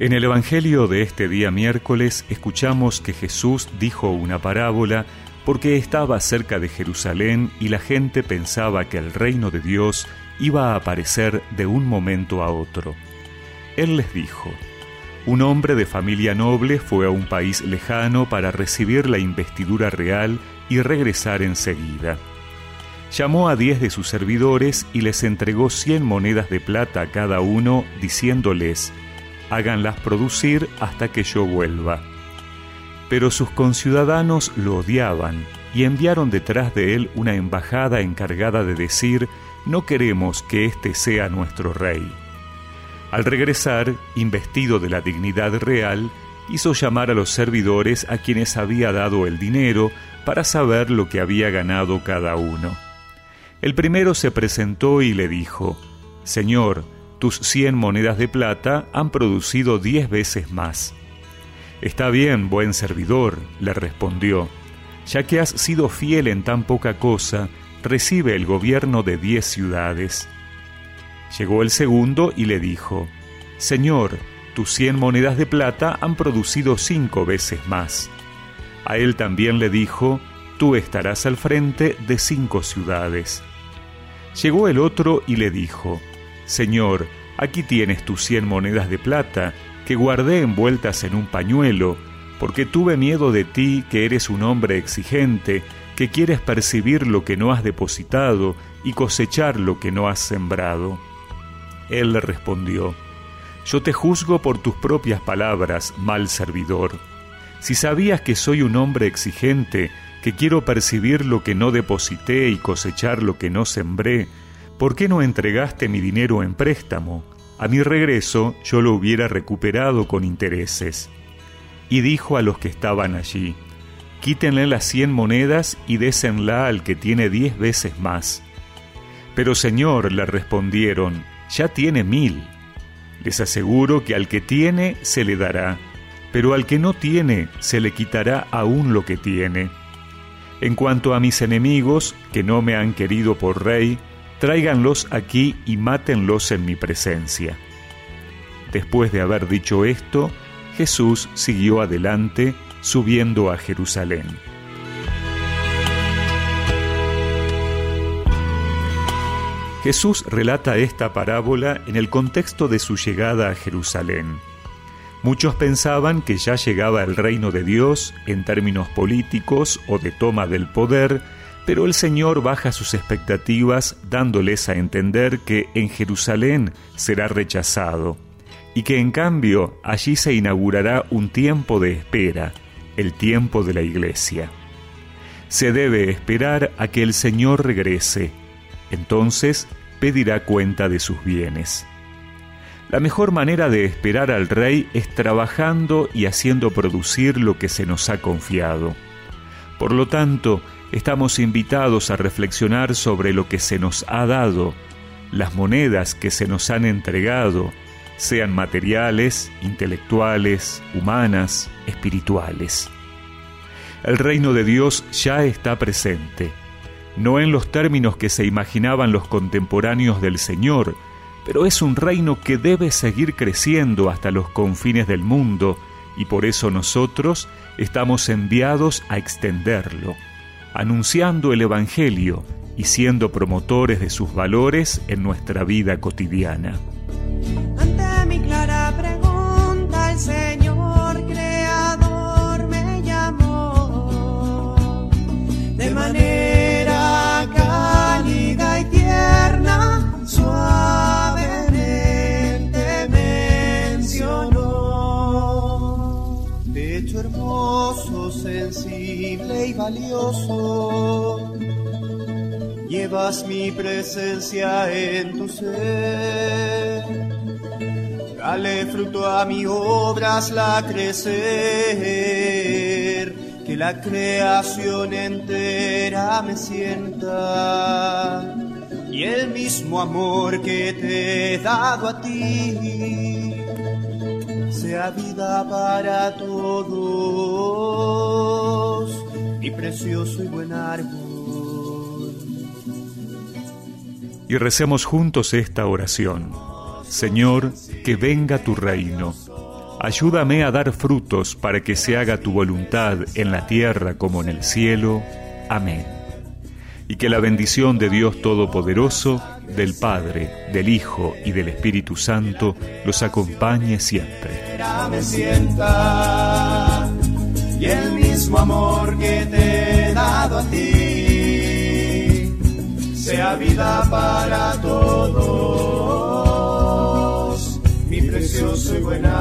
En el Evangelio de este día miércoles escuchamos que Jesús dijo una parábola porque estaba cerca de Jerusalén y la gente pensaba que el reino de Dios iba a aparecer de un momento a otro. Él les dijo, un hombre de familia noble fue a un país lejano para recibir la investidura real y regresar enseguida. Llamó a diez de sus servidores y les entregó cien monedas de plata a cada uno, diciéndoles, háganlas producir hasta que yo vuelva. Pero sus conciudadanos lo odiaban y enviaron detrás de él una embajada encargada de decir, no queremos que éste sea nuestro rey. Al regresar, investido de la dignidad real, hizo llamar a los servidores a quienes había dado el dinero para saber lo que había ganado cada uno. El primero se presentó y le dijo, Señor, tus cien monedas de plata han producido diez veces más. Está bien, buen servidor, le respondió, ya que has sido fiel en tan poca cosa, recibe el gobierno de diez ciudades. Llegó el segundo y le dijo, Señor, tus cien monedas de plata han producido cinco veces más. A él también le dijo, Tú estarás al frente de cinco ciudades. Llegó el otro y le dijo, Señor, aquí tienes tus cien monedas de plata, que guardé envueltas en un pañuelo, porque tuve miedo de ti, que eres un hombre exigente, que quieres percibir lo que no has depositado y cosechar lo que no has sembrado. Él le respondió, Yo te juzgo por tus propias palabras, mal servidor. Si sabías que soy un hombre exigente, que quiero percibir lo que no deposité y cosechar lo que no sembré, ¿por qué no entregaste mi dinero en préstamo? A mi regreso yo lo hubiera recuperado con intereses. Y dijo a los que estaban allí, Quítenle las cien monedas y désenla al que tiene diez veces más. Pero Señor, le respondieron, ya tiene mil. Les aseguro que al que tiene se le dará, pero al que no tiene se le quitará aún lo que tiene. En cuanto a mis enemigos, que no me han querido por rey, tráiganlos aquí y mátenlos en mi presencia. Después de haber dicho esto, Jesús siguió adelante, subiendo a Jerusalén. Jesús relata esta parábola en el contexto de su llegada a Jerusalén. Muchos pensaban que ya llegaba el reino de Dios en términos políticos o de toma del poder, pero el Señor baja sus expectativas dándoles a entender que en Jerusalén será rechazado y que en cambio allí se inaugurará un tiempo de espera, el tiempo de la iglesia. Se debe esperar a que el Señor regrese, entonces pedirá cuenta de sus bienes. La mejor manera de esperar al Rey es trabajando y haciendo producir lo que se nos ha confiado. Por lo tanto, estamos invitados a reflexionar sobre lo que se nos ha dado, las monedas que se nos han entregado, sean materiales, intelectuales, humanas, espirituales. El reino de Dios ya está presente, no en los términos que se imaginaban los contemporáneos del Señor, pero es un reino que debe seguir creciendo hasta los confines del mundo y por eso nosotros estamos enviados a extenderlo, anunciando el Evangelio y siendo promotores de sus valores en nuestra vida cotidiana. Hermoso, sensible y valioso llevas mi presencia en tu ser. Dale fruto a mi obras la crecer, que la creación entera me sienta. Y el mismo amor que te he dado a ti, vida para todos, mi precioso y buen árbol. y recemos juntos esta oración. Señor, que venga tu reino. Ayúdame a dar frutos para que se haga tu voluntad en la tierra como en el cielo. Amén. Y que la bendición de Dios Todopoderoso, del Padre, del Hijo y del Espíritu Santo los acompañe siempre. y el mismo amor que te he dado a ti sea vida para todos precioso y buen árbol.